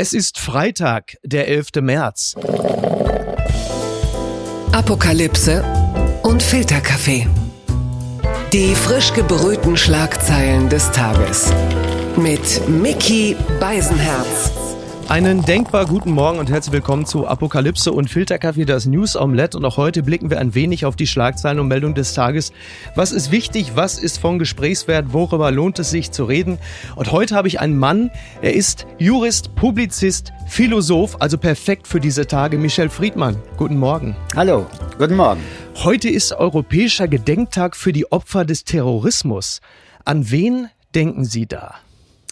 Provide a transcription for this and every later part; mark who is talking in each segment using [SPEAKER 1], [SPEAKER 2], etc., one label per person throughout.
[SPEAKER 1] Es ist Freitag, der 11. März.
[SPEAKER 2] Apokalypse und Filterkaffee. Die frisch gebrühten Schlagzeilen des Tages. Mit Mickey Beisenherz.
[SPEAKER 1] Einen denkbar guten Morgen und herzlich willkommen zu Apokalypse und Filterkaffee, das News Omelette. Und auch heute blicken wir ein wenig auf die Schlagzeilen und Meldungen des Tages. Was ist wichtig? Was ist von Gesprächswert? Worüber lohnt es sich zu reden? Und heute habe ich einen Mann, er ist Jurist, Publizist, Philosoph, also perfekt für diese Tage. Michel Friedmann, guten Morgen.
[SPEAKER 3] Hallo, guten Morgen.
[SPEAKER 1] Heute ist Europäischer Gedenktag für die Opfer des Terrorismus. An wen denken Sie da?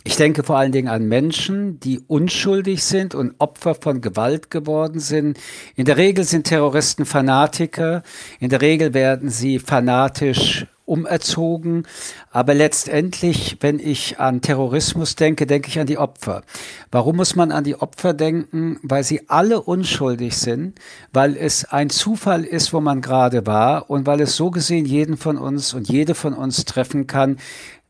[SPEAKER 3] Ich denke vor allen Dingen an Menschen, die unschuldig sind und Opfer von Gewalt geworden sind. In der Regel sind Terroristen Fanatiker. In der Regel werden sie fanatisch umerzogen. Aber letztendlich, wenn ich an Terrorismus denke, denke ich an die Opfer. Warum muss man an die Opfer denken? Weil sie alle unschuldig sind, weil es ein Zufall ist, wo man gerade war und weil es so gesehen jeden von uns und jede von uns treffen kann,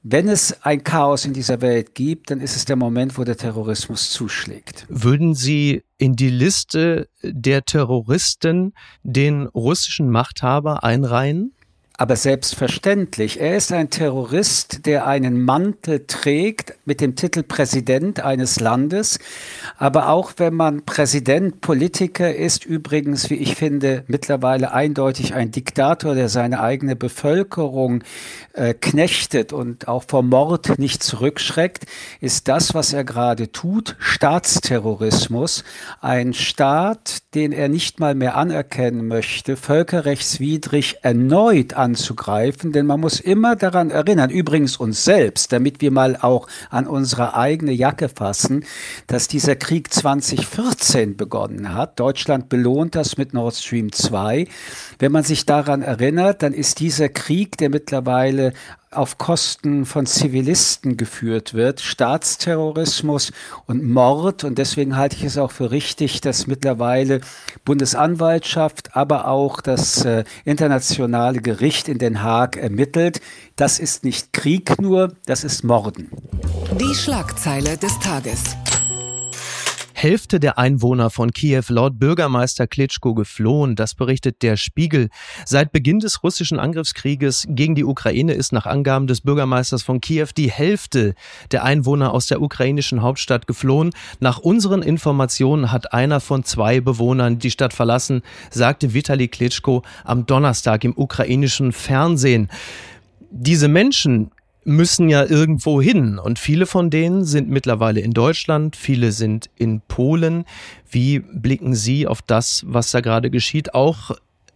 [SPEAKER 3] wenn es ein Chaos in dieser Welt gibt, dann ist es der Moment, wo der Terrorismus zuschlägt.
[SPEAKER 1] Würden Sie in die Liste der Terroristen den russischen Machthaber einreihen?
[SPEAKER 3] Aber selbstverständlich, er ist ein Terrorist, der einen Mantel trägt mit dem Titel Präsident eines Landes. Aber auch wenn man Präsident, Politiker ist, übrigens, wie ich finde, mittlerweile eindeutig ein Diktator, der seine eigene Bevölkerung äh, knechtet und auch vor Mord nicht zurückschreckt, ist das, was er gerade tut, Staatsterrorismus. Ein Staat, den er nicht mal mehr anerkennen möchte, völkerrechtswidrig erneut anzugreifen, denn man muss immer daran erinnern, übrigens uns selbst, damit wir mal auch an unsere eigene Jacke fassen, dass dieser Krieg 2014 begonnen hat. Deutschland belohnt das mit Nord Stream 2. Wenn man sich daran erinnert, dann ist dieser Krieg, der mittlerweile auf Kosten von Zivilisten geführt wird, Staatsterrorismus und Mord. Und deswegen halte ich es auch für richtig, dass mittlerweile Bundesanwaltschaft, aber auch das äh, internationale Gericht in Den Haag ermittelt. Das ist nicht Krieg nur, das ist Morden.
[SPEAKER 2] Die Schlagzeile des Tages.
[SPEAKER 1] Hälfte der Einwohner von Kiew laut Bürgermeister Klitschko geflohen. Das berichtet der Spiegel. Seit Beginn des russischen Angriffskrieges gegen die Ukraine ist nach Angaben des Bürgermeisters von Kiew die Hälfte der Einwohner aus der ukrainischen Hauptstadt geflohen. Nach unseren Informationen hat einer von zwei Bewohnern die Stadt verlassen, sagte Vitali Klitschko am Donnerstag im ukrainischen Fernsehen. Diese Menschen müssen ja irgendwo hin und viele von denen sind mittlerweile in Deutschland, viele sind in Polen. Wie blicken Sie auf das, was da gerade geschieht, auch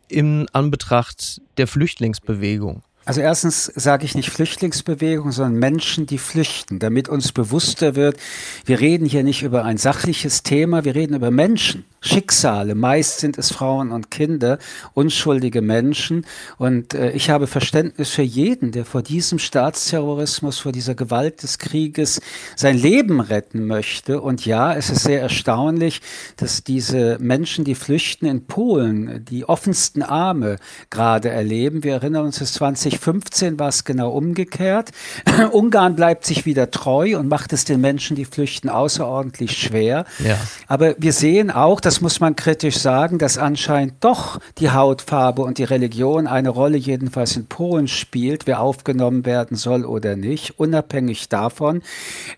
[SPEAKER 1] im Anbetracht der Flüchtlingsbewegung?
[SPEAKER 3] Also erstens sage ich nicht Flüchtlingsbewegung, sondern Menschen, die flüchten, damit uns bewusster wird, wir reden hier nicht über ein sachliches Thema, wir reden über Menschen, Schicksale. Meist sind es Frauen und Kinder, unschuldige Menschen. Und äh, ich habe Verständnis für jeden, der vor diesem Staatsterrorismus, vor dieser Gewalt des Krieges sein Leben retten möchte. Und ja, es ist sehr erstaunlich, dass diese Menschen, die flüchten in Polen, die offensten Arme gerade erleben. Wir erinnern uns, 20 2015 war es genau umgekehrt. Ungarn bleibt sich wieder treu und macht es den Menschen, die flüchten, außerordentlich schwer. Ja. Aber wir sehen auch, das muss man kritisch sagen, dass anscheinend doch die Hautfarbe und die Religion eine Rolle jedenfalls in Polen spielt, wer aufgenommen werden soll oder nicht, unabhängig davon.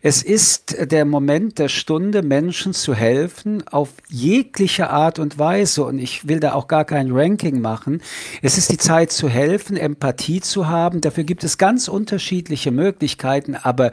[SPEAKER 3] Es ist der Moment der Stunde, Menschen zu helfen auf jegliche Art und Weise. Und ich will da auch gar kein Ranking machen. Es ist die Zeit zu helfen, Empathie zu haben. Dafür gibt es ganz unterschiedliche Möglichkeiten, aber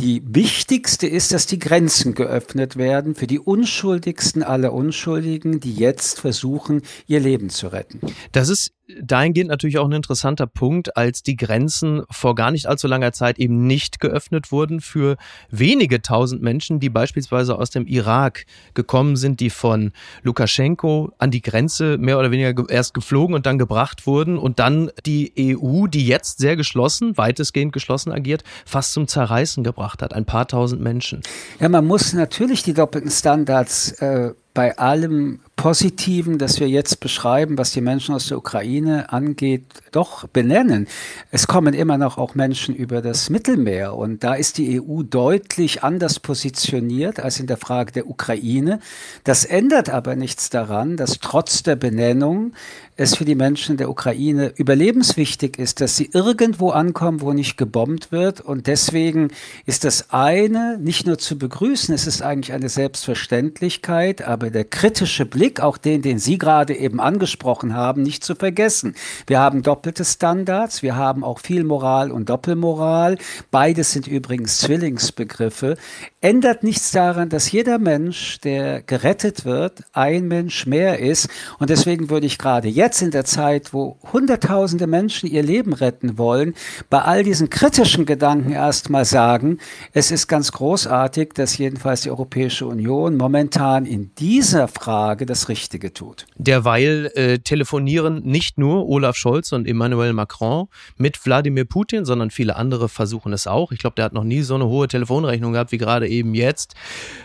[SPEAKER 3] die wichtigste ist, dass die Grenzen geöffnet werden für die unschuldigsten aller Unschuldigen, die jetzt versuchen, ihr Leben zu retten.
[SPEAKER 1] Das ist dahingehend natürlich auch ein interessanter Punkt, als die Grenzen vor gar nicht allzu langer Zeit eben nicht geöffnet wurden für wenige tausend Menschen, die beispielsweise aus dem Irak gekommen sind, die von Lukaschenko an die Grenze mehr oder weniger erst geflogen und dann gebracht wurden und dann die EU, die jetzt sehr geschlossen, weitestgehend geschlossen agiert, fast zum Zerreißen gebracht hat. Ein paar tausend Menschen.
[SPEAKER 3] Ja, man muss natürlich die doppelten Standards äh, bei allem Positiven, das wir jetzt beschreiben, was die Menschen aus der Ukraine angeht, doch benennen. Es kommen immer noch auch Menschen über das Mittelmeer und da ist die EU deutlich anders positioniert als in der Frage der Ukraine. Das ändert aber nichts daran, dass trotz der Benennung es für die Menschen der Ukraine überlebenswichtig ist, dass sie irgendwo ankommen, wo nicht gebombt wird. Und deswegen ist das eine nicht nur zu begrüßen, es ist eigentlich eine Selbstverständlichkeit, aber der kritische Blick, auch den, den Sie gerade eben angesprochen haben, nicht zu vergessen. Wir haben doppelte Standards, wir haben auch viel Moral und Doppelmoral. Beides sind übrigens Zwillingsbegriffe. Ändert nichts daran, dass jeder Mensch, der gerettet wird, ein Mensch mehr ist. Und deswegen würde ich gerade jetzt jetzt in der Zeit, wo Hunderttausende Menschen ihr Leben retten wollen, bei all diesen kritischen Gedanken erstmal sagen, es ist ganz großartig, dass jedenfalls die Europäische Union momentan in dieser Frage das Richtige tut.
[SPEAKER 1] Derweil äh, telefonieren nicht nur Olaf Scholz und Emmanuel Macron mit Wladimir Putin, sondern viele andere versuchen es auch. Ich glaube, der hat noch nie so eine hohe Telefonrechnung gehabt wie gerade eben jetzt.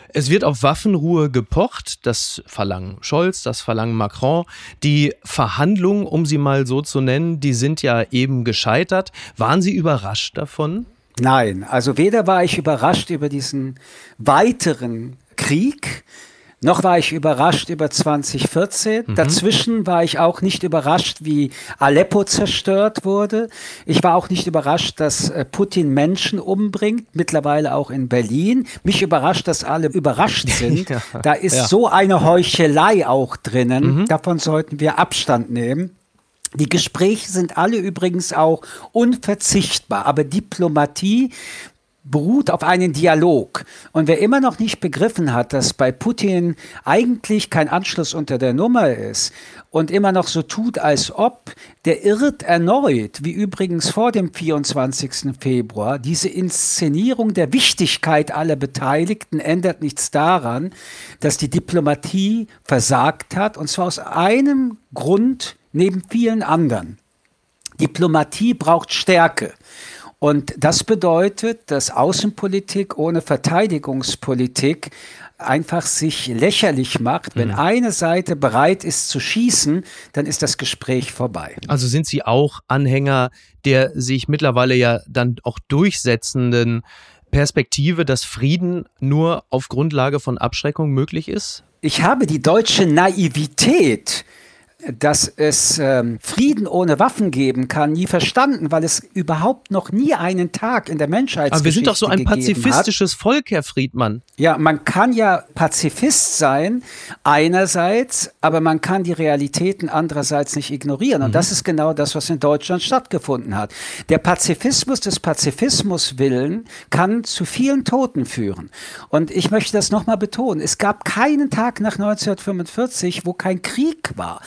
[SPEAKER 1] Es wird auf Waffenruhe gepocht. Das verlangen Scholz, das verlangen Macron. Die Verhandlungen, um sie mal so zu nennen, die sind ja eben gescheitert. Waren Sie überrascht davon?
[SPEAKER 3] Nein, also weder war ich überrascht über diesen weiteren Krieg, noch war ich überrascht über 2014. Mhm. Dazwischen war ich auch nicht überrascht, wie Aleppo zerstört wurde. Ich war auch nicht überrascht, dass äh, Putin Menschen umbringt, mittlerweile auch in Berlin. Mich überrascht, dass alle überrascht sind. ja. Da ist ja. so eine Heuchelei auch drinnen. Mhm. Davon sollten wir Abstand nehmen. Die Gespräche sind alle übrigens auch unverzichtbar, aber Diplomatie beruht auf einen Dialog. Und wer immer noch nicht begriffen hat, dass bei Putin eigentlich kein Anschluss unter der Nummer ist und immer noch so tut, als ob, der irrt erneut, wie übrigens vor dem 24. Februar. Diese Inszenierung der Wichtigkeit aller Beteiligten ändert nichts daran, dass die Diplomatie versagt hat, und zwar aus einem Grund neben vielen anderen. Diplomatie braucht Stärke. Und das bedeutet, dass Außenpolitik ohne Verteidigungspolitik einfach sich lächerlich macht. Wenn mhm. eine Seite bereit ist zu schießen, dann ist das Gespräch vorbei.
[SPEAKER 1] Also sind Sie auch Anhänger der sich mittlerweile ja dann auch durchsetzenden Perspektive, dass Frieden nur auf Grundlage von Abschreckung möglich ist?
[SPEAKER 3] Ich habe die deutsche Naivität dass es ähm, Frieden ohne Waffen geben kann, nie verstanden, weil es überhaupt noch nie einen Tag in der Menschheitsgeschichte Aber wir sind doch so ein
[SPEAKER 1] pazifistisches
[SPEAKER 3] hat.
[SPEAKER 1] Volk, Herr Friedmann.
[SPEAKER 3] Ja, man kann ja Pazifist sein, einerseits, aber man kann die Realitäten andererseits nicht ignorieren. Und mhm. das ist genau das, was in Deutschland stattgefunden hat. Der Pazifismus des Pazifismus willen kann zu vielen Toten führen. Und ich möchte das nochmal betonen. Es gab keinen Tag nach 1945, wo kein Krieg war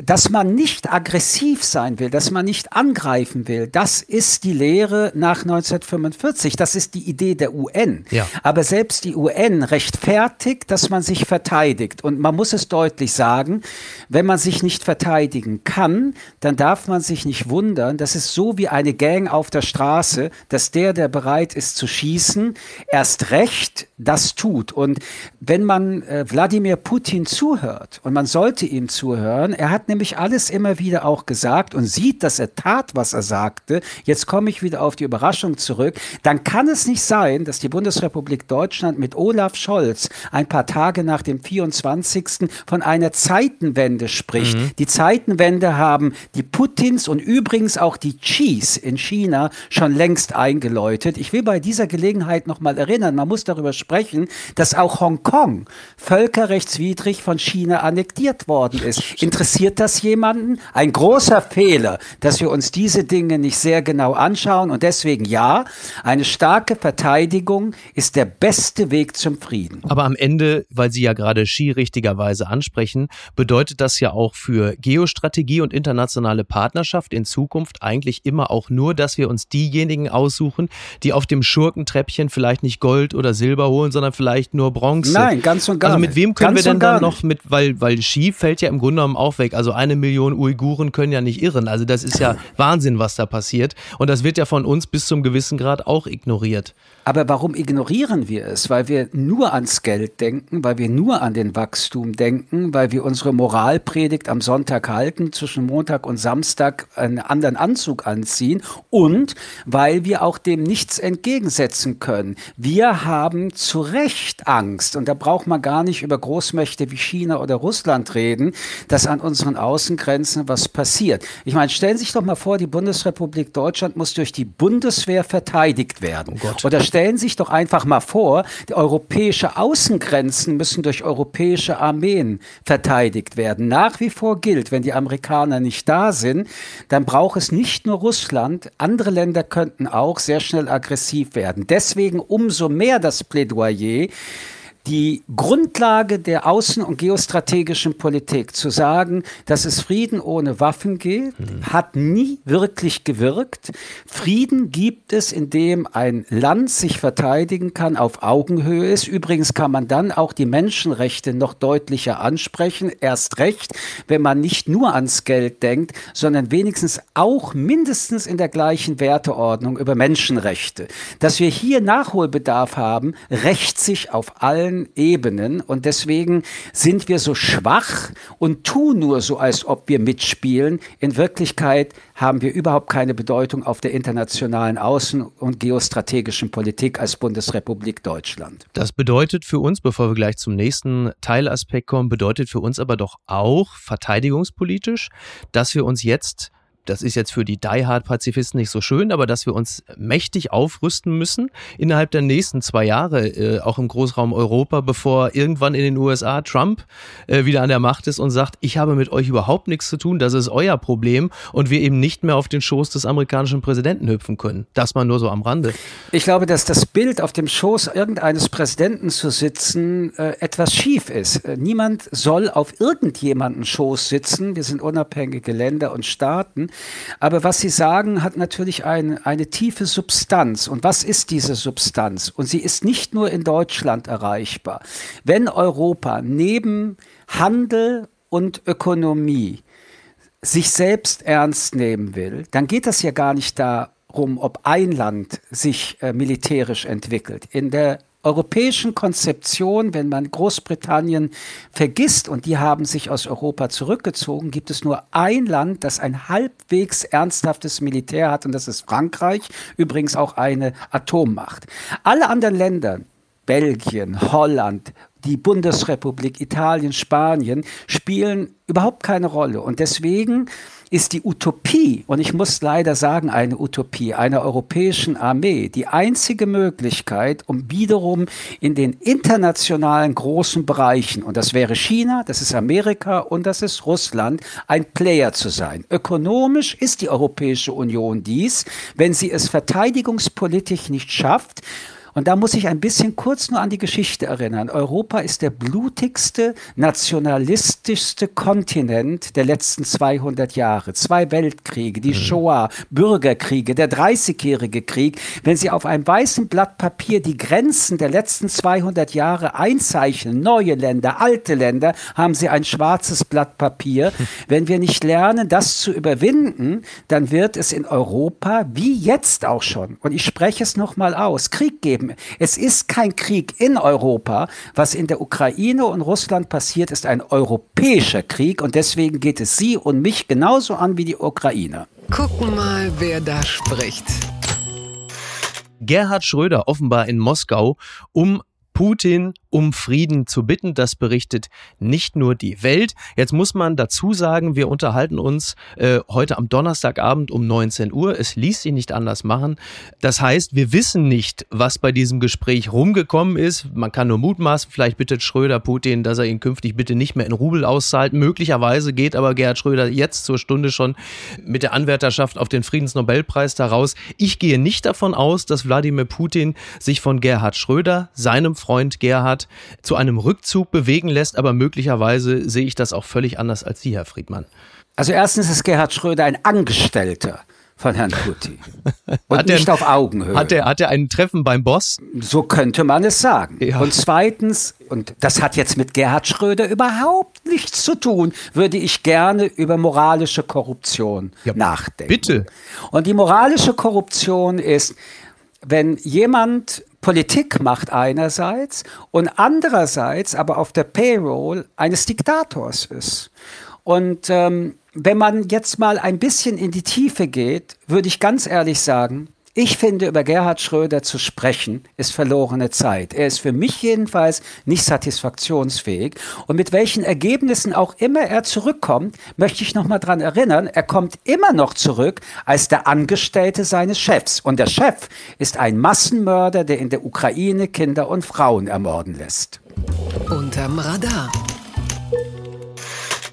[SPEAKER 3] dass man nicht aggressiv sein will, dass man nicht angreifen will, das ist die Lehre nach 1945. Das ist die Idee der UN. Ja. Aber selbst die UN rechtfertigt, dass man sich verteidigt. Und man muss es deutlich sagen, wenn man sich nicht verteidigen kann, dann darf man sich nicht wundern. Das ist so wie eine Gang auf der Straße, dass der, der bereit ist zu schießen, erst recht das tut. Und wenn man äh, Wladimir Putin zuhört, und man sollte ihm zuhören, er hat nämlich alles immer wieder auch gesagt und sieht, dass er tat, was er sagte. Jetzt komme ich wieder auf die Überraschung zurück. Dann kann es nicht sein, dass die Bundesrepublik Deutschland mit Olaf Scholz ein paar Tage nach dem 24. von einer Zeitenwende spricht. Mhm. Die Zeitenwende haben die Putins und übrigens auch die Xis in China schon längst eingeläutet. Ich will bei dieser Gelegenheit nochmal erinnern, man muss darüber sprechen, dass auch Hongkong völkerrechtswidrig von China annektiert worden ist. Interessiert das jemanden? Ein großer Fehler, dass wir uns diese Dinge nicht sehr genau anschauen und deswegen ja, eine starke Verteidigung ist der beste Weg zum Frieden.
[SPEAKER 1] Aber am Ende, weil Sie ja gerade Xi richtigerweise ansprechen, bedeutet das ja auch für Geostrategie und internationale Partnerschaft in Zukunft eigentlich immer auch nur, dass wir uns diejenigen aussuchen, die auf dem Schurkentreppchen vielleicht nicht Gold oder Silber holen, sondern vielleicht nur Bronze.
[SPEAKER 3] Nein, ganz und gar
[SPEAKER 1] Also mit wem können wir denn dann noch mit, weil, weil Ski fällt ja im Grunde genommen auch auch weg. Also eine Million Uiguren können ja nicht irren. Also das ist ja Wahnsinn, was da passiert. Und das wird ja von uns bis zum gewissen Grad auch ignoriert.
[SPEAKER 3] Aber warum ignorieren wir es? Weil wir nur ans Geld denken, weil wir nur an den Wachstum denken, weil wir unsere Moralpredigt am Sonntag halten, zwischen Montag und Samstag einen anderen Anzug anziehen und weil wir auch dem nichts entgegensetzen können. Wir haben zu Recht Angst und da braucht man gar nicht über Großmächte wie China oder Russland reden, dass an unseren Außengrenzen was passiert. Ich meine, stellen Sie sich doch mal vor, die Bundesrepublik Deutschland muss durch die Bundeswehr verteidigt werden. Oh oder stellen Sie sich doch einfach mal vor, die europäische Außengrenzen müssen durch europäische Armeen verteidigt werden. Nach wie vor gilt, wenn die Amerikaner nicht da sind, dann braucht es nicht nur Russland, andere Länder könnten auch sehr schnell aggressiv werden. Deswegen umso mehr das Plädoyer, die Grundlage der außen- und geostrategischen Politik zu sagen, dass es Frieden ohne Waffen geht, mhm. hat nie wirklich gewirkt. Frieden gibt es, indem ein Land sich verteidigen kann, auf Augenhöhe ist. Übrigens kann man dann auch die Menschenrechte noch deutlicher ansprechen. Erst recht, wenn man nicht nur ans Geld denkt, sondern wenigstens auch mindestens in der gleichen Werteordnung über Menschenrechte. Dass wir hier Nachholbedarf haben, rächt sich auf allen allen Ebenen und deswegen sind wir so schwach und tun nur so, als ob wir mitspielen. In Wirklichkeit haben wir überhaupt keine Bedeutung auf der internationalen Außen- und geostrategischen Politik als Bundesrepublik Deutschland.
[SPEAKER 1] Das bedeutet für uns, bevor wir gleich zum nächsten Teilaspekt kommen, bedeutet für uns aber doch auch verteidigungspolitisch, dass wir uns jetzt das ist jetzt für die Die-Hard-Pazifisten nicht so schön, aber dass wir uns mächtig aufrüsten müssen innerhalb der nächsten zwei Jahre, äh, auch im Großraum Europa, bevor irgendwann in den USA Trump äh, wieder an der Macht ist und sagt, ich habe mit euch überhaupt nichts zu tun, das ist euer Problem und wir eben nicht mehr auf den Schoß des amerikanischen Präsidenten hüpfen können. Das mal nur so am Rande.
[SPEAKER 3] Ich glaube, dass das Bild auf dem Schoß irgendeines Präsidenten zu sitzen äh, etwas schief ist. Äh, niemand soll auf irgendjemanden Schoß sitzen. Wir sind unabhängige Länder und Staaten. Aber was Sie sagen, hat natürlich ein, eine tiefe Substanz. Und was ist diese Substanz? Und sie ist nicht nur in Deutschland erreichbar. Wenn Europa neben Handel und Ökonomie sich selbst ernst nehmen will, dann geht das ja gar nicht darum, ob ein Land sich äh, militärisch entwickelt. In der europäischen Konzeption, wenn man Großbritannien vergisst und die haben sich aus Europa zurückgezogen, gibt es nur ein Land, das ein halbwegs ernsthaftes Militär hat und das ist Frankreich, übrigens auch eine Atommacht. Alle anderen Länder, Belgien, Holland, die Bundesrepublik, Italien, Spanien, spielen überhaupt keine Rolle. Und deswegen ist die Utopie, und ich muss leider sagen, eine Utopie einer europäischen Armee, die einzige Möglichkeit, um wiederum in den internationalen großen Bereichen, und das wäre China, das ist Amerika und das ist Russland, ein Player zu sein. Ökonomisch ist die Europäische Union dies, wenn sie es verteidigungspolitisch nicht schafft, und da muss ich ein bisschen kurz nur an die Geschichte erinnern. Europa ist der blutigste, nationalistischste Kontinent der letzten 200 Jahre. Zwei Weltkriege, die mhm. Shoah, Bürgerkriege, der Dreißigjährige Krieg. Wenn Sie auf einem weißen Blatt Papier die Grenzen der letzten 200 Jahre einzeichnen, neue Länder, alte Länder, haben Sie ein schwarzes Blatt Papier. Wenn wir nicht lernen, das zu überwinden, dann wird es in Europa, wie jetzt auch schon, und ich spreche es nochmal aus, Krieg geben geben. Es ist kein Krieg in Europa. Was in der Ukraine und Russland passiert, ist ein europäischer Krieg und deswegen geht es Sie und mich genauso an wie die Ukraine.
[SPEAKER 2] Gucken mal, wer da spricht.
[SPEAKER 1] Gerhard Schröder offenbar in Moskau, um Putin um Frieden zu bitten. Das berichtet nicht nur die Welt. Jetzt muss man dazu sagen, wir unterhalten uns äh, heute am Donnerstagabend um 19 Uhr. Es ließ sich nicht anders machen. Das heißt, wir wissen nicht, was bei diesem Gespräch rumgekommen ist. Man kann nur mutmaßen, vielleicht bittet Schröder Putin, dass er ihn künftig bitte nicht mehr in Rubel auszahlt. Möglicherweise geht aber Gerhard Schröder jetzt zur Stunde schon mit der Anwärterschaft auf den Friedensnobelpreis daraus. Ich gehe nicht davon aus, dass Wladimir Putin sich von Gerhard Schröder, seinem Freund Gerhard, zu einem Rückzug bewegen lässt, aber möglicherweise sehe ich das auch völlig anders als Sie, Herr Friedmann.
[SPEAKER 3] Also erstens ist Gerhard Schröder ein Angestellter von Herrn Putin. Und hat nicht er, auf Augenhöhe.
[SPEAKER 1] Hat er, hat er ein Treffen beim Boss?
[SPEAKER 3] So könnte man es sagen. Ja. Und zweitens, und das hat jetzt mit Gerhard Schröder überhaupt nichts zu tun, würde ich gerne über moralische Korruption ja, nachdenken.
[SPEAKER 1] Bitte.
[SPEAKER 3] Und die moralische Korruption ist, wenn jemand Politik macht einerseits und andererseits aber auf der Payroll eines Diktators ist. Und ähm, wenn man jetzt mal ein bisschen in die Tiefe geht, würde ich ganz ehrlich sagen, ich finde, über Gerhard Schröder zu sprechen, ist verlorene Zeit. Er ist für mich jedenfalls nicht satisfaktionsfähig. Und mit welchen Ergebnissen auch immer er zurückkommt, möchte ich noch mal dran erinnern, er kommt immer noch zurück als der Angestellte seines Chefs. Und der Chef ist ein Massenmörder, der in der Ukraine Kinder und Frauen ermorden lässt.
[SPEAKER 2] Unterm Radar.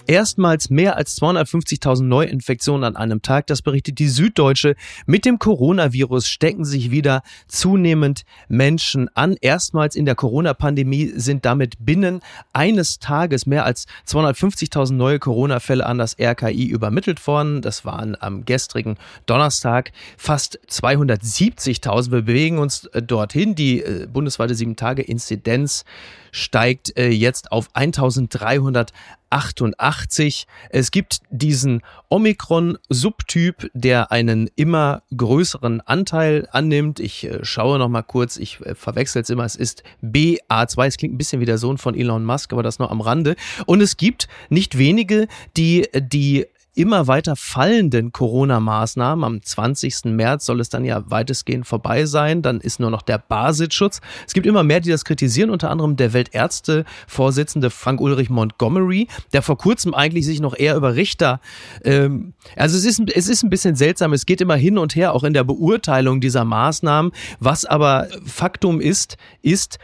[SPEAKER 1] Erstmals mehr als 250.000 Neuinfektionen an einem Tag, das berichtet die Süddeutsche. Mit dem Coronavirus stecken sich wieder zunehmend Menschen an. Erstmals in der Corona-Pandemie sind damit binnen eines Tages mehr als 250.000 neue Corona-Fälle an das RKI übermittelt worden. Das waren am gestrigen Donnerstag fast 270.000. Wir bewegen uns äh, dorthin. Die äh, bundesweite 7-Tage-Inzidenz steigt äh, jetzt auf 1388. Es gibt diesen Omikron-Subtyp, der einen immer größeren Anteil annimmt. Ich äh, schaue noch mal kurz, ich äh, verwechsel es immer, es ist BA2. Es klingt ein bisschen wie der Sohn von Elon Musk, aber das nur am Rande. Und es gibt nicht wenige, die die immer weiter fallenden Corona-Maßnahmen. Am 20. März soll es dann ja weitestgehend vorbei sein. Dann ist nur noch der Basisschutz. Es gibt immer mehr, die das kritisieren, unter anderem der Weltärzte-Vorsitzende Frank-Ulrich Montgomery, der vor kurzem eigentlich sich noch eher über Richter, ähm, also es ist, es ist ein bisschen seltsam. Es geht immer hin und her, auch in der Beurteilung dieser Maßnahmen. Was aber Faktum ist, ist,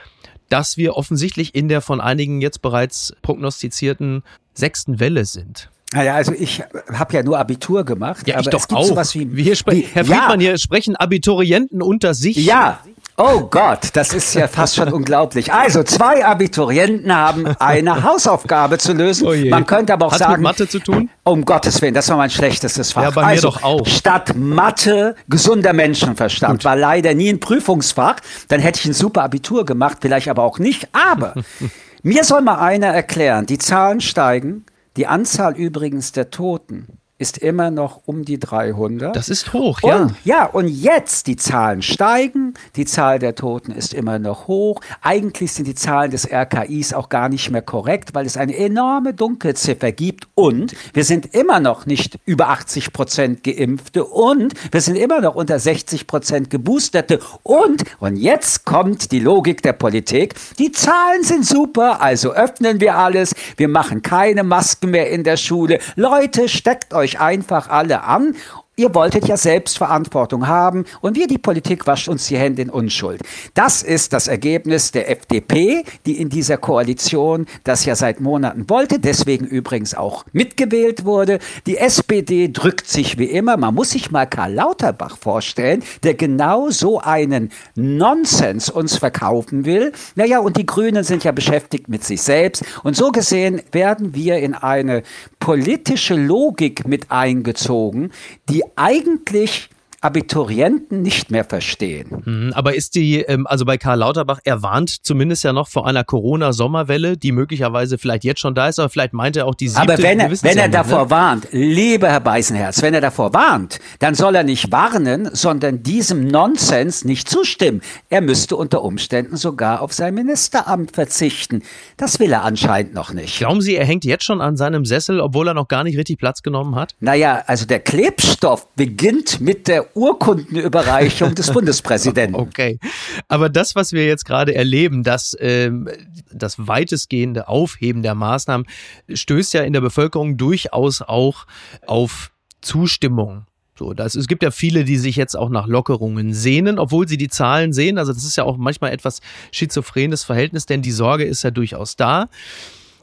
[SPEAKER 1] dass wir offensichtlich in der von einigen jetzt bereits prognostizierten sechsten Welle sind.
[SPEAKER 3] Naja, also ich habe ja nur Abitur gemacht.
[SPEAKER 1] Ja, ich doch auch. Sowas wie, wie, wie Herr Friedmann, ja. hier sprechen Abiturienten unter sich.
[SPEAKER 3] Ja, Oh Gott, das ist ja fast schon unglaublich. Also, zwei Abiturienten haben eine Hausaufgabe zu lösen. Oh Man könnte aber auch
[SPEAKER 1] Hat
[SPEAKER 3] sagen.
[SPEAKER 1] mit Mathe zu tun?
[SPEAKER 3] Um Gottes Willen, das war mein schlechtestes Fach.
[SPEAKER 1] Ja, bei
[SPEAKER 3] also,
[SPEAKER 1] mir doch auch.
[SPEAKER 3] Statt Mathe, gesunder Menschenverstand. Gut. War leider nie ein Prüfungsfach. Dann hätte ich ein super Abitur gemacht, vielleicht aber auch nicht. Aber mir soll mal einer erklären, die Zahlen steigen die Anzahl übrigens der Toten ist immer noch um die 300.
[SPEAKER 1] Das ist hoch, ja.
[SPEAKER 3] Und, ja, und jetzt die Zahlen steigen, die Zahl der Toten ist immer noch hoch. Eigentlich sind die Zahlen des RKIs auch gar nicht mehr korrekt, weil es eine enorme Dunkelziffer gibt und wir sind immer noch nicht über 80 Prozent Geimpfte und wir sind immer noch unter 60 Prozent Geboosterte und, und jetzt kommt die Logik der Politik, die Zahlen sind super, also öffnen wir alles, wir machen keine Masken mehr in der Schule. Leute, steckt euch euch einfach alle an Ihr wolltet ja Selbstverantwortung haben und wir, die Politik, wascht uns die Hände in Unschuld. Das ist das Ergebnis der FDP, die in dieser Koalition das ja seit Monaten wollte, deswegen übrigens auch mitgewählt wurde. Die SPD drückt sich wie immer. Man muss sich mal Karl Lauterbach vorstellen, der genau so einen Nonsens uns verkaufen will. Naja, und die Grünen sind ja beschäftigt mit sich selbst. Und so gesehen werden wir in eine politische Logik mit eingezogen, die eigentlich Abiturienten nicht mehr verstehen.
[SPEAKER 1] Mhm, aber ist die, ähm, also bei Karl Lauterbach, er warnt zumindest ja noch vor einer Corona-Sommerwelle, die möglicherweise vielleicht jetzt schon da ist, aber vielleicht meint er auch die siebte.
[SPEAKER 3] Aber wenn er, wenn er davor ne? warnt, lieber Herr Beißenherz, wenn er davor warnt, dann soll er nicht warnen, sondern diesem Nonsens nicht zustimmen. Er müsste unter Umständen sogar auf sein Ministeramt verzichten. Das will er anscheinend noch nicht.
[SPEAKER 1] Glauben Sie, er hängt jetzt schon an seinem Sessel, obwohl er noch gar nicht richtig Platz genommen hat?
[SPEAKER 3] Naja, also der Klebstoff beginnt mit der Urkundenüberreichung des Bundespräsidenten.
[SPEAKER 1] Okay. Aber das, was wir jetzt gerade erleben, das, ähm, das weitestgehende Aufheben der Maßnahmen, stößt ja in der Bevölkerung durchaus auch auf Zustimmung. So, das, es gibt ja viele, die sich jetzt auch nach Lockerungen sehnen, obwohl sie die Zahlen sehen. Also das ist ja auch manchmal etwas schizophrenes Verhältnis, denn die Sorge ist ja durchaus da.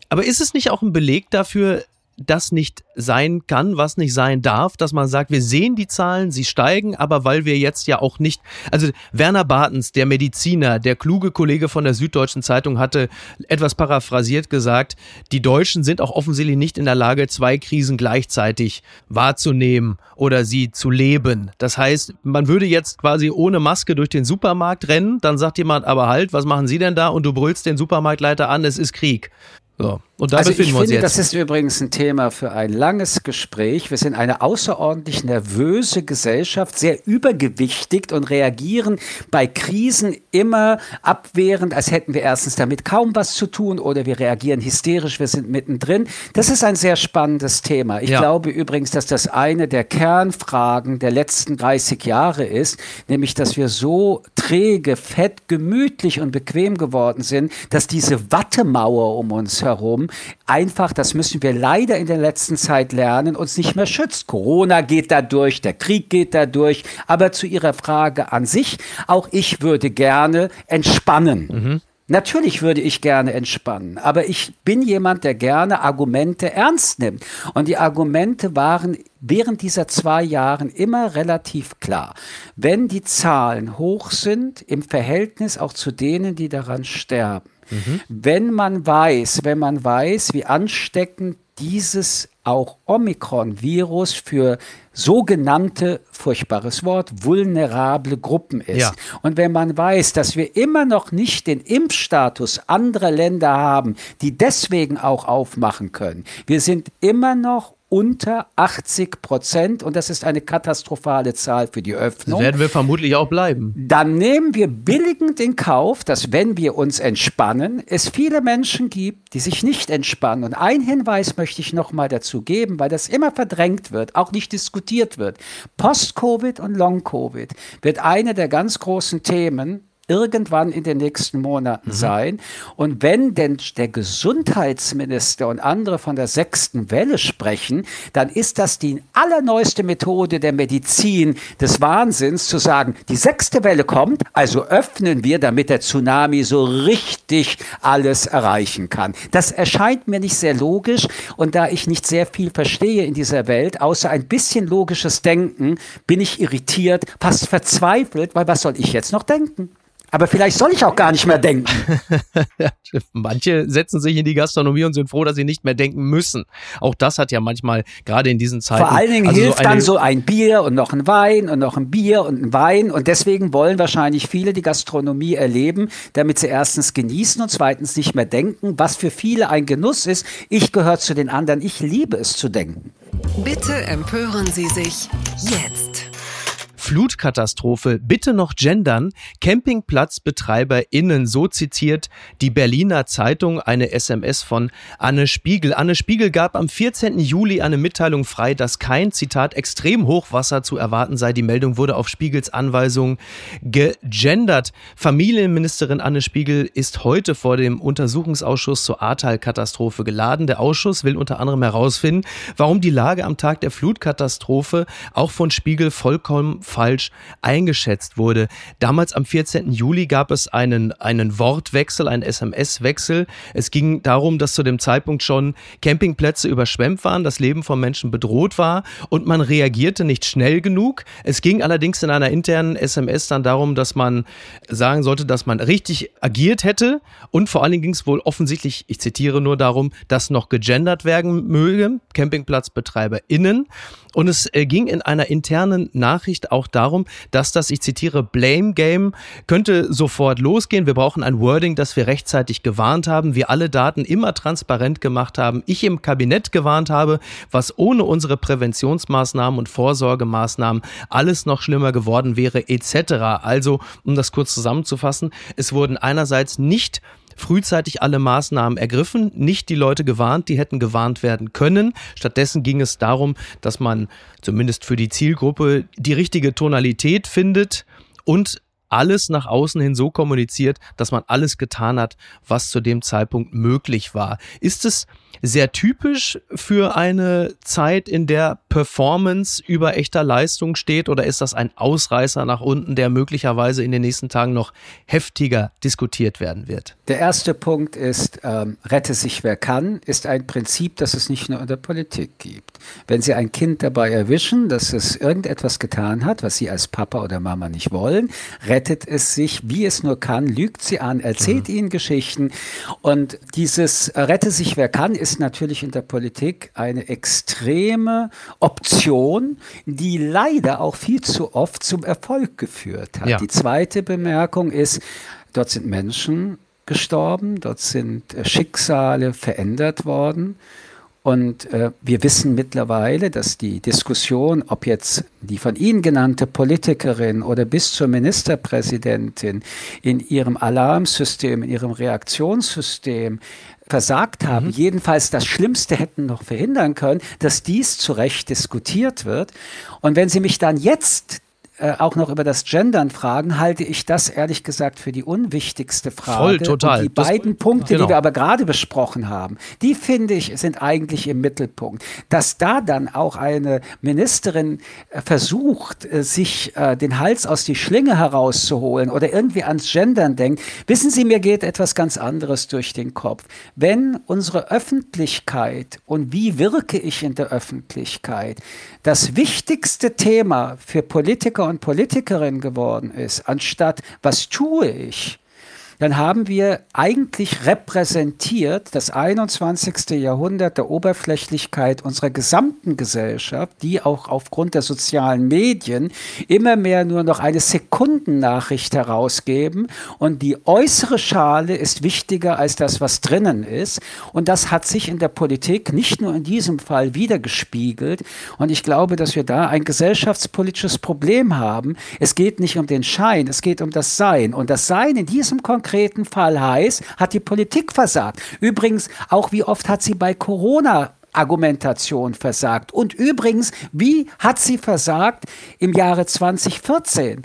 [SPEAKER 1] Aber ist es nicht auch ein Beleg dafür, das nicht sein kann, was nicht sein darf, dass man sagt, wir sehen die Zahlen, sie steigen, aber weil wir jetzt ja auch nicht, also Werner Bartens, der Mediziner, der kluge Kollege von der Süddeutschen Zeitung hatte etwas paraphrasiert gesagt, die Deutschen sind auch offensichtlich nicht in der Lage, zwei Krisen gleichzeitig wahrzunehmen oder sie zu leben. Das heißt, man würde jetzt quasi ohne Maske durch den Supermarkt rennen, dann sagt jemand, aber halt, was machen Sie denn da? Und du brüllst den Supermarktleiter an, es ist Krieg. So. Und da
[SPEAKER 3] also
[SPEAKER 1] befinden
[SPEAKER 3] ich
[SPEAKER 1] wir uns
[SPEAKER 3] finde,
[SPEAKER 1] jetzt.
[SPEAKER 3] das ist übrigens ein Thema für ein langes Gespräch. Wir sind eine außerordentlich nervöse Gesellschaft, sehr übergewichtigt und reagieren bei Krisen immer abwehrend, als hätten wir erstens damit kaum was zu tun oder wir reagieren hysterisch, wir sind mittendrin. Das ist ein sehr spannendes Thema. Ich
[SPEAKER 1] Ja.
[SPEAKER 3] glaube übrigens, dass das eine der Kernfragen der letzten 30 Jahre ist, nämlich dass wir so träge, fett, gemütlich und bequem geworden sind, dass diese Wattemauer um uns herum einfach, das müssen wir leider in der letzten Zeit lernen, uns nicht mehr schützt. Corona geht da durch, der Krieg geht da durch. Aber zu Ihrer Frage an sich, auch ich würde gerne entspannen. Natürlich würde ich gerne entspannen, aber ich bin jemand, der gerne Argumente ernst nimmt. Und die Argumente waren während dieser zwei Jahren immer relativ klar. Wenn die Zahlen hoch sind im Verhältnis auch zu denen, die daran sterben, wenn man weiß, wenn man weiß, wie ansteckend dieses auch Omikron-Virus für sogenannte, furchtbares Wort, vulnerable Gruppen ist.
[SPEAKER 1] Ja.
[SPEAKER 3] Und wenn man weiß, dass wir immer noch nicht den Impfstatus anderer Länder haben, die deswegen auch aufmachen können, wir sind immer noch unter 80 Prozent und das ist eine katastrophale Zahl für die
[SPEAKER 1] Das
[SPEAKER 3] Öffnung
[SPEAKER 1] werden wir vermutlich auch bleiben.
[SPEAKER 3] dann nehmen wir billigend in Kauf, dass wenn wir uns entspannen, es viele Menschen gibt, die sich nicht entspannen. Und ein Hinweis möchte ich noch mal dazu geben, weil das immer verdrängt wird, auch nicht diskutiert wird. Post-Covid und Long-Covid wird eine der ganz großen Themen irgendwann in den nächsten Monaten sein. Und wenn denn der Gesundheitsminister und andere von der sechsten Welle sprechen, dann ist das die allerneueste Methode der Medizin des Wahnsinns, zu sagen, die sechste Welle kommt, also öffnen wir, damit der Tsunami so richtig alles erreichen kann. Das erscheint mir nicht sehr logisch und da ich nicht sehr viel verstehe in dieser Welt, außer ein bisschen logisches Denken, bin ich irritiert, fast verzweifelt, weil was soll ich jetzt noch denken? Aber vielleicht soll ich auch gar nicht mehr denken.
[SPEAKER 1] Manche setzen sich in die Gastronomie und sind froh, dass sie nicht mehr denken müssen. Auch das hat ja manchmal, gerade in diesen Zeiten.
[SPEAKER 3] Vor allen Dingen
[SPEAKER 1] also
[SPEAKER 3] hilft
[SPEAKER 1] eine-
[SPEAKER 3] dann so ein Bier und noch ein Wein und noch ein Bier und ein Wein. Und deswegen wollen wahrscheinlich viele die Gastronomie erleben, damit sie erstens genießen und zweitens nicht mehr denken, was für viele ein Genuss ist. Ich gehöre zu den anderen. Ich liebe es zu denken.
[SPEAKER 2] Bitte empören Sie sich jetzt.
[SPEAKER 1] Flutkatastrophe, bitte noch gendern, CampingplatzbetreiberInnen, so zitiert die Berliner Zeitung eine SMS von Anne Spiegel. Anne Spiegel gab am 14. Juli eine Mitteilung frei, dass kein, Zitat, Extremhochwasser zu erwarten sei. Die Meldung wurde auf Spiegels Anweisung gegendert. Familienministerin Anne Spiegel ist heute vor dem Untersuchungsausschuss zur Ahrtal-Katastrophe geladen. Der Ausschuss will unter anderem herausfinden, warum die Lage am Tag der Flutkatastrophe auch von Spiegel vollkommen falsch eingeschätzt wurde. Damals am 14. Juli gab es einen, einen Wortwechsel, einen SMS-Wechsel. Es ging darum, dass zu dem Zeitpunkt schon Campingplätze überschwemmt waren, das Leben von Menschen bedroht war und man reagierte nicht schnell genug. Es ging allerdings in einer internen SMS dann darum, dass man sagen sollte, dass man richtig agiert hätte und vor allen Dingen ging es wohl offensichtlich, ich zitiere nur darum, dass noch gegendert werden möge, CampingplatzbetreiberInnen. Und es äh, ging in einer internen Nachricht auch darum, dass das, ich zitiere, Blame Game könnte sofort losgehen. Wir brauchen ein Wording, das wir rechtzeitig gewarnt haben, wir alle Daten immer transparent gemacht haben, ich im Kabinett gewarnt habe, was ohne unsere Präventionsmaßnahmen und Vorsorgemaßnahmen alles noch schlimmer geworden wäre, etc. Also, um das kurz zusammenzufassen, es wurden einerseits nicht frühzeitig alle Maßnahmen ergriffen, nicht die Leute gewarnt, die hätten gewarnt werden können. Stattdessen ging es darum, dass man zumindest für die Zielgruppe die richtige Tonalität findet und alles nach außen hin so kommuniziert, dass man alles getan hat, was zu dem Zeitpunkt möglich war. Ist es sehr typisch für eine Zeit, in der Performance über echter Leistung steht oder ist das ein Ausreißer nach unten, der möglicherweise in den nächsten Tagen noch heftiger diskutiert werden wird?
[SPEAKER 3] Der erste Punkt ist, ähm, rette sich wer kann, ist ein Prinzip, das es nicht nur in der Politik gibt. Wenn Sie ein Kind dabei erwischen, dass es irgendetwas getan hat, was Sie als Papa oder Mama nicht wollen, rettet es sich, wie es nur kann, lügt sie an, erzählt mhm. ihnen Geschichten und dieses rette sich wer kann ist natürlich in der Politik eine extreme Option, die leider auch viel zu oft zum Erfolg geführt hat. Ja. Die zweite Bemerkung ist, dort sind Menschen gestorben, dort sind äh, Schicksale verändert worden. Und äh, wir wissen mittlerweile, dass die Diskussion, ob jetzt die von Ihnen genannte Politikerin oder bis zur Ministerpräsidentin in ihrem Alarmsystem, in ihrem Reaktionssystem versagt haben, mhm. jedenfalls das Schlimmste hätten noch verhindern können, dass dies zu Recht diskutiert wird. Und wenn Sie mich dann jetzt äh, auch noch über das Gendern fragen, halte ich das ehrlich gesagt für die unwichtigste Frage.
[SPEAKER 1] Voll, total.
[SPEAKER 3] Und die das, beiden Punkte, genau. die wir aber gerade besprochen haben, die finde ich sind eigentlich im Mittelpunkt. Dass da dann auch eine Ministerin äh, versucht, äh, sich äh, den Hals aus die Schlinge herauszuholen oder irgendwie ans Gendern denkt, wissen Sie, mir geht etwas ganz anderes durch den Kopf. Wenn unsere Öffentlichkeit und wie wirke ich in der Öffentlichkeit das wichtigste Thema für Politiker und Politikerin geworden ist, anstatt was tue ich, dann haben wir eigentlich repräsentiert das 21. Jahrhundert der Oberflächlichkeit unserer gesamten Gesellschaft, die auch aufgrund der sozialen Medien immer mehr nur noch eine Sekundennachricht herausgeben und die äußere Schale ist wichtiger als das, was drinnen ist. Und das hat sich in der Politik nicht nur in diesem Fall wiedergespiegelt. Und ich glaube, dass wir da ein gesellschaftspolitisches Problem haben. Es geht nicht um den Schein, es geht um das Sein. Und das Sein in diesem konkreten konkreten Fall heißt, hat die Politik versagt. Übrigens, auch wie oft hat sie bei Corona Argumentation versagt. Und übrigens, wie hat sie versagt im Jahre 2014?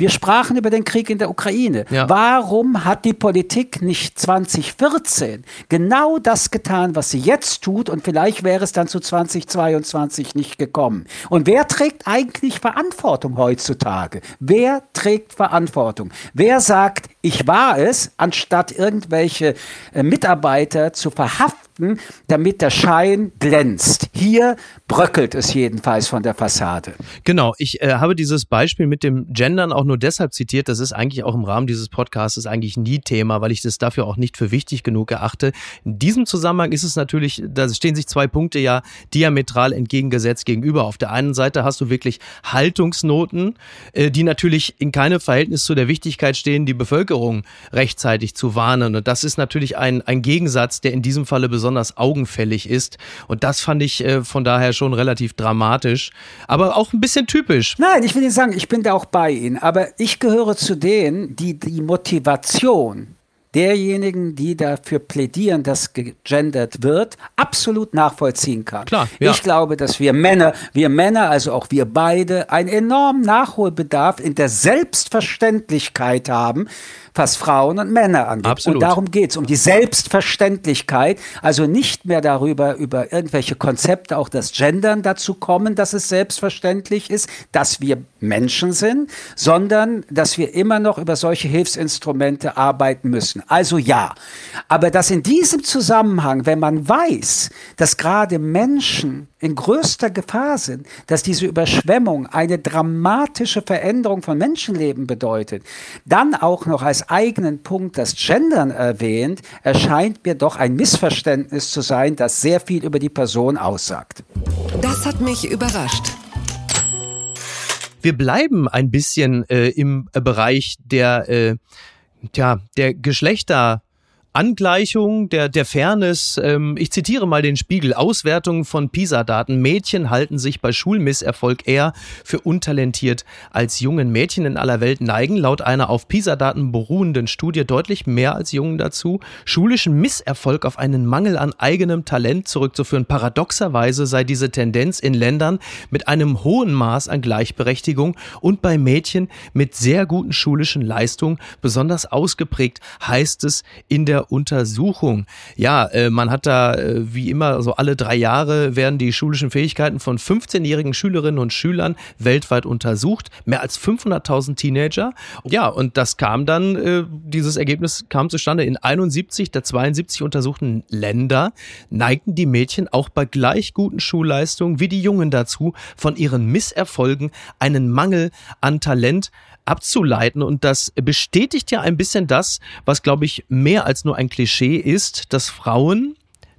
[SPEAKER 3] Wir sprachen über den Krieg in der Ukraine. Ja. Warum hat die Politik nicht 2014 genau das getan, was sie jetzt tut und vielleicht wäre es dann zu 2022 nicht gekommen? Und wer trägt eigentlich Verantwortung heutzutage? Wer trägt Verantwortung? Wer sagt, ich war es, anstatt irgendwelche äh, Mitarbeiter zu verhaften, damit der Schein glänzt? Hier bröckelt es jedenfalls von der Fassade.
[SPEAKER 1] Genau, ich äh, habe dieses Beispiel mit dem Gendern auch nur deshalb zitiert, das ist eigentlich auch im Rahmen dieses Podcasts eigentlich nie Thema, weil ich das dafür auch nicht für wichtig genug erachte. In diesem Zusammenhang ist es natürlich, da stehen sich zwei Punkte ja diametral entgegengesetzt gegenüber. Auf der einen Seite hast du wirklich Haltungsnoten, äh, die natürlich in keinem Verhältnis zu der Wichtigkeit stehen, die Bevölkerung rechtzeitig zu warnen. Und das ist natürlich ein, ein Gegensatz, der in diesem Falle besonders augenfällig ist. Und das fand ich äh, von daher schon relativ dramatisch, aber auch ein bisschen typisch.
[SPEAKER 3] Nein, ich will nicht sagen, ich bin da auch bei Ihnen, aber ich gehöre zu denen, die die Motivation derjenigen, die dafür plädieren, dass gegendert wird, absolut nachvollziehen kann.
[SPEAKER 1] Klar, ja.
[SPEAKER 3] Ich glaube, dass wir Männer, wir Männer, also auch wir beide, einen enormen Nachholbedarf in der Selbstverständlichkeit haben, was Frauen und Männer angeht.
[SPEAKER 1] Absolut.
[SPEAKER 3] Und darum geht es, um die Selbstverständlichkeit, also nicht mehr darüber, über irgendwelche Konzepte, auch das Gendern dazu kommen, dass es selbstverständlich ist, dass wir Menschen sind, sondern dass wir immer noch über solche Hilfsinstrumente arbeiten müssen. Also ja, aber dass in diesem Zusammenhang, wenn man weiß, dass gerade Menschen in größter Gefahr sind, dass diese Überschwemmung eine dramatische Veränderung von Menschenleben bedeutet, dann auch noch als eigenen Punkt das Gendern erwähnt, erscheint mir doch ein Missverständnis zu sein, das sehr viel über die Person aussagt.
[SPEAKER 2] Das hat mich überrascht.
[SPEAKER 1] Wir bleiben ein bisschen äh, im Bereich der, äh, tja, der Geschlechter Angleichung der, der Fairness. Ähm, ich zitiere mal den Spiegel. Auswertung von PISA-Daten. Mädchen halten sich bei Schulmisserfolg eher für untalentiert als Jungen. Mädchen in aller Welt neigen laut einer auf PISA-Daten beruhenden Studie deutlich mehr als Jungen dazu, schulischen Misserfolg auf einen Mangel an eigenem Talent zurückzuführen. Paradoxerweise sei diese Tendenz in Ländern mit einem hohen Maß an Gleichberechtigung und bei Mädchen mit sehr guten schulischen Leistungen besonders ausgeprägt, heißt es in der Untersuchung. Ja, äh, man hat da äh, wie immer so alle drei Jahre werden die schulischen Fähigkeiten von 15-jährigen Schülerinnen und Schülern weltweit untersucht. Mehr als 500.000 Teenager. Ja, und das kam dann, äh, dieses Ergebnis kam zustande in 71 der 72 untersuchten Länder neigten die Mädchen auch bei gleich guten Schulleistungen wie die Jungen dazu, von ihren Misserfolgen einen Mangel an Talent abzuleiten. Und das bestätigt ja ein bisschen das, was, glaube ich, mehr als nur ein Klischee ist, dass Frauen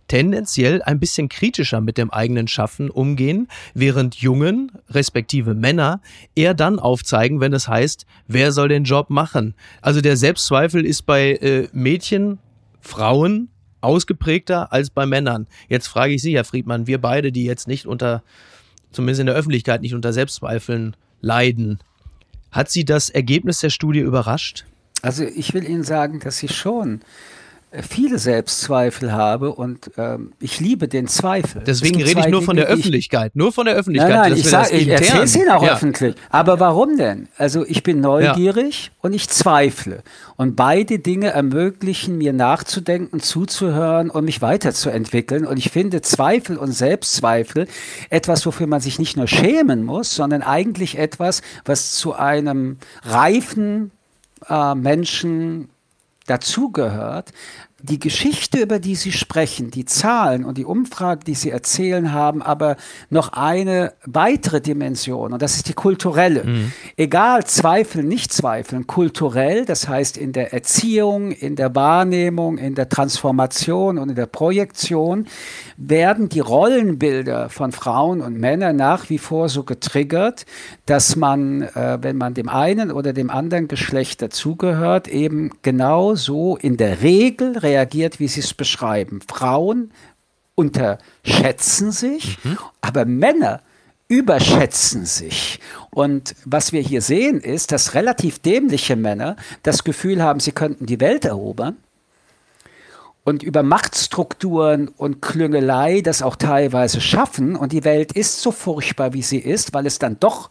[SPEAKER 1] tendenziell ein bisschen kritischer mit dem eigenen Schaffen umgehen, während Jungen, respektive Männer, eher dann aufzeigen, wenn es heißt, wer soll den Job machen. Also der Selbstzweifel ist bei äh, Mädchen, Frauen ausgeprägter als bei Männern. Jetzt frage ich Sie, Herr Friedmann, wir beide, die jetzt nicht unter, zumindest in der Öffentlichkeit nicht unter Selbstzweifeln leiden, hat Sie das Ergebnis der Studie überrascht?
[SPEAKER 3] Also ich will Ihnen sagen, dass ich schon viele Selbstzweifel habe und ähm, ich liebe den Zweifel.
[SPEAKER 1] Deswegen rede ich nur von der Öffentlichkeit, nur von der Öffentlichkeit.
[SPEAKER 3] Nein, nein, ich, sag, ich erzähle es Ihnen auch ja. öffentlich. Aber warum denn? Also ich bin neugierig ja. und ich zweifle. Und beide Dinge ermöglichen mir nachzudenken, zuzuhören und mich weiterzuentwickeln. Und ich finde Zweifel und Selbstzweifel etwas, wofür man sich nicht nur schämen muss, sondern eigentlich etwas, was zu einem reifen äh, Menschen dazugehört, die Geschichte, über die Sie sprechen, die Zahlen und die Umfragen, die Sie erzählen, haben aber noch eine weitere Dimension und das ist die kulturelle. Mhm. Egal, zweifeln, nicht zweifeln, kulturell, das heißt in der Erziehung, in der Wahrnehmung, in der Transformation und in der Projektion, werden die Rollenbilder von Frauen und Männern nach wie vor so getriggert, dass man, äh, wenn man dem einen oder dem anderen Geschlecht dazugehört, eben genau so in der Regel reagiert, wie Sie es beschreiben. Frauen unterschätzen sich, mhm. aber Männer überschätzen sich. Und was wir hier sehen, ist, dass relativ dämliche Männer das Gefühl haben, sie könnten die Welt erobern und über Machtstrukturen und Klüngelei das auch teilweise schaffen. Und die Welt ist so furchtbar, wie sie ist, weil es dann doch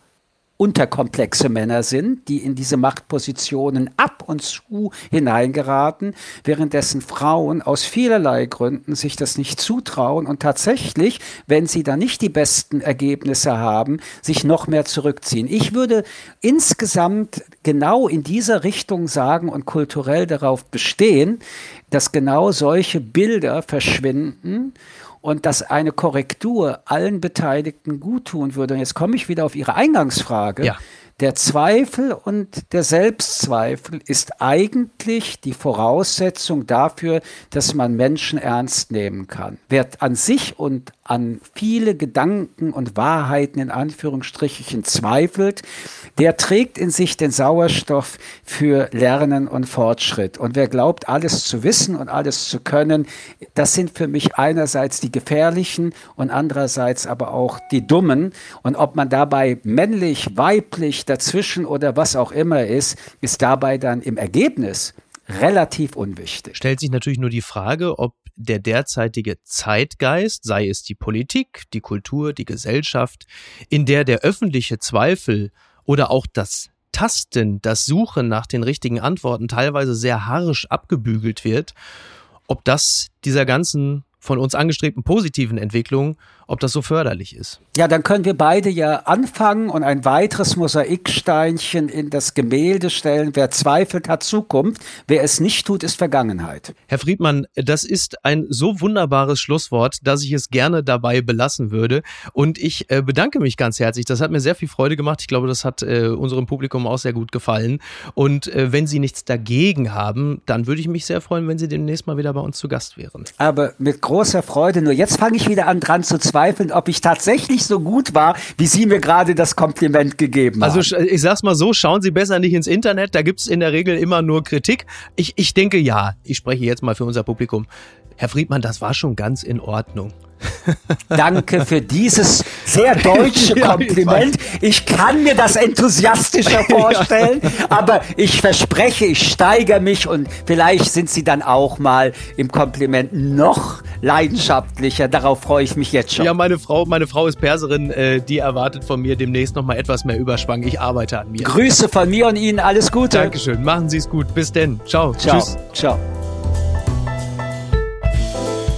[SPEAKER 3] unterkomplexe Männer sind, die in diese Machtpositionen ab und zu hineingeraten, währenddessen Frauen aus vielerlei Gründen sich das nicht zutrauen und tatsächlich, wenn sie da nicht die besten Ergebnisse haben, sich noch mehr zurückziehen. Ich würde insgesamt genau in dieser Richtung sagen und kulturell darauf bestehen, dass genau solche Bilder verschwinden und dass eine Korrektur allen Beteiligten guttun würde. Und jetzt komme ich wieder auf Ihre Eingangsfrage. Ja. Der Zweifel und der Selbstzweifel ist eigentlich die Voraussetzung dafür, dass man Menschen ernst nehmen kann. Wer an sich und an viele Gedanken und Wahrheiten in Anführungsstrichen zweifelt, der trägt in sich den Sauerstoff für Lernen und Fortschritt. Und wer glaubt, alles zu wissen und alles zu können, das sind für mich einerseits die gefährlichen und andererseits aber auch die dummen. Und ob man dabei männlich, weiblich, dazwischen oder was auch immer ist, ist dabei dann im Ergebnis relativ unwichtig.
[SPEAKER 1] Stellt sich natürlich nur die Frage, ob der derzeitige Zeitgeist, sei es die Politik, die Kultur, die Gesellschaft, in der der öffentliche Zweifel oder auch das Tasten, das Suchen nach den richtigen Antworten teilweise sehr harsch abgebügelt wird, ob das dieser ganzen von uns angestrebten positiven Entwicklung, ob das so förderlich ist.
[SPEAKER 3] Ja, dann können wir beide ja anfangen und ein weiteres Mosaiksteinchen in das Gemälde stellen. Wer zweifelt, hat Zukunft. Wer es nicht tut, ist Vergangenheit.
[SPEAKER 1] Herr Friedmann, das ist ein so wunderbares Schlusswort, dass ich es gerne dabei belassen würde. Und ich äh, bedanke mich ganz herzlich. Das hat mir sehr viel Freude gemacht. Ich glaube, das hat äh, unserem Publikum auch sehr gut gefallen. Und äh, wenn Sie nichts dagegen haben, dann würde ich mich sehr freuen, wenn Sie demnächst mal wieder bei uns zu Gast wären.
[SPEAKER 3] Aber mit großer Freude. Nur jetzt fange ich wieder an dran zu zweifeln, ob ich tatsächlich so gut war, wie Sie mir gerade das Kompliment gegeben
[SPEAKER 1] also,
[SPEAKER 3] haben.
[SPEAKER 1] Also ich sag's mal so, schauen Sie besser nicht ins Internet, da gibt's in der Regel immer nur Kritik. Ich, ich denke ja, ich spreche jetzt mal für unser Publikum. Herr Friedmann, das war schon ganz in Ordnung.
[SPEAKER 3] Danke für dieses sehr deutsche Kompliment. Ich kann mir das enthusiastischer vorstellen, aber ich verspreche, ich steigere mich und vielleicht sind Sie dann auch mal im Kompliment noch leidenschaftlicher. Darauf freue ich mich jetzt schon.
[SPEAKER 1] Ja, meine Frau, meine Frau ist Perserin, äh, die erwartet von mir demnächst noch mal etwas mehr Überschwang. Ich arbeite an mir.
[SPEAKER 3] Grüße von mir und Ihnen, alles Gute.
[SPEAKER 1] Dankeschön, machen Sie es gut. Bis denn. Ciao.
[SPEAKER 3] Ciao. Tschüss. Ciao.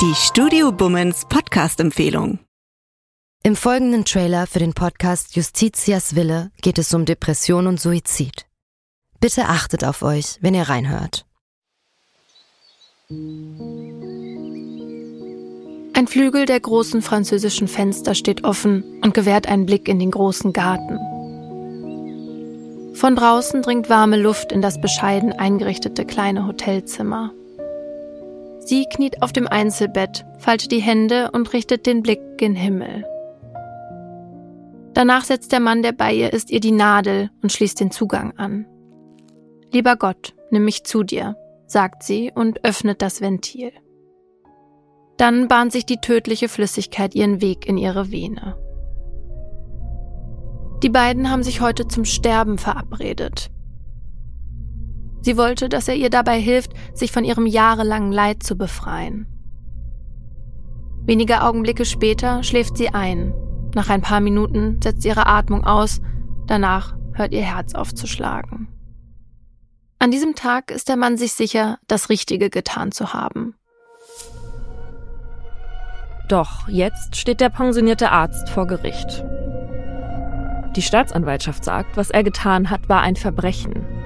[SPEAKER 4] Die Studio Bummens Podcast-Empfehlung.
[SPEAKER 5] Im folgenden Trailer für den Podcast Justitias Wille geht es um Depression und Suizid. Bitte achtet auf euch, wenn ihr reinhört.
[SPEAKER 6] Ein Flügel der großen französischen Fenster steht offen und gewährt einen Blick in den großen Garten. Von draußen dringt warme Luft in das bescheiden eingerichtete kleine Hotelzimmer. Sie kniet auf dem Einzelbett, faltet die Hände und richtet den Blick gen Himmel. Danach setzt der Mann, der bei ihr ist, ihr die Nadel und schließt den Zugang an. Lieber Gott, nimm mich zu dir, sagt sie und öffnet das Ventil. Dann bahnt sich die tödliche Flüssigkeit ihren Weg in ihre Vene. Die beiden haben sich heute zum Sterben verabredet. Sie wollte, dass er ihr dabei hilft, sich von ihrem jahrelangen Leid zu befreien. Wenige Augenblicke später schläft sie ein. Nach ein paar Minuten setzt ihre Atmung aus, danach hört ihr Herz aufzuschlagen. An diesem Tag ist der Mann sich sicher, das Richtige getan zu haben.
[SPEAKER 7] Doch jetzt steht der pensionierte Arzt vor Gericht. Die Staatsanwaltschaft sagt, was er getan hat, war ein Verbrechen.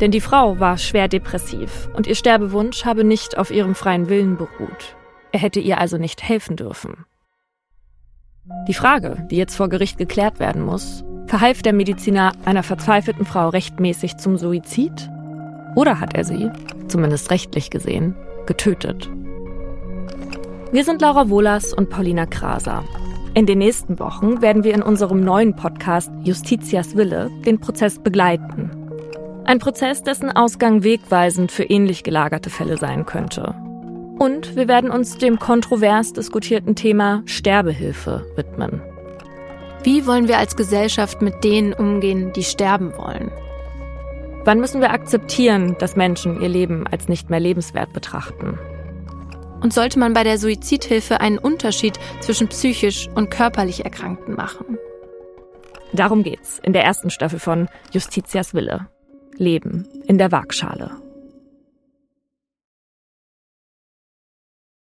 [SPEAKER 7] Denn die Frau war schwer depressiv und ihr Sterbewunsch habe nicht auf ihrem freien Willen beruht. Er hätte ihr also nicht helfen dürfen. Die Frage, die jetzt vor Gericht geklärt werden muss, verhalf der Mediziner einer verzweifelten Frau rechtmäßig zum Suizid? Oder hat er sie, zumindest rechtlich gesehen, getötet? Wir sind Laura Wohlers und Paulina Kraser. In den nächsten Wochen werden wir in unserem neuen Podcast Justitias Wille den Prozess begleiten ein Prozess, dessen Ausgang wegweisend für ähnlich gelagerte Fälle sein könnte. Und wir werden uns dem kontrovers diskutierten Thema Sterbehilfe widmen.
[SPEAKER 6] Wie wollen wir als Gesellschaft mit denen umgehen, die sterben wollen?
[SPEAKER 7] Wann müssen wir akzeptieren, dass Menschen ihr Leben als nicht mehr lebenswert betrachten?
[SPEAKER 6] Und sollte man bei der Suizidhilfe einen Unterschied zwischen psychisch und körperlich Erkrankten machen?
[SPEAKER 7] Darum geht's in der ersten Staffel von Justitias Wille. Leben in der Waagschale.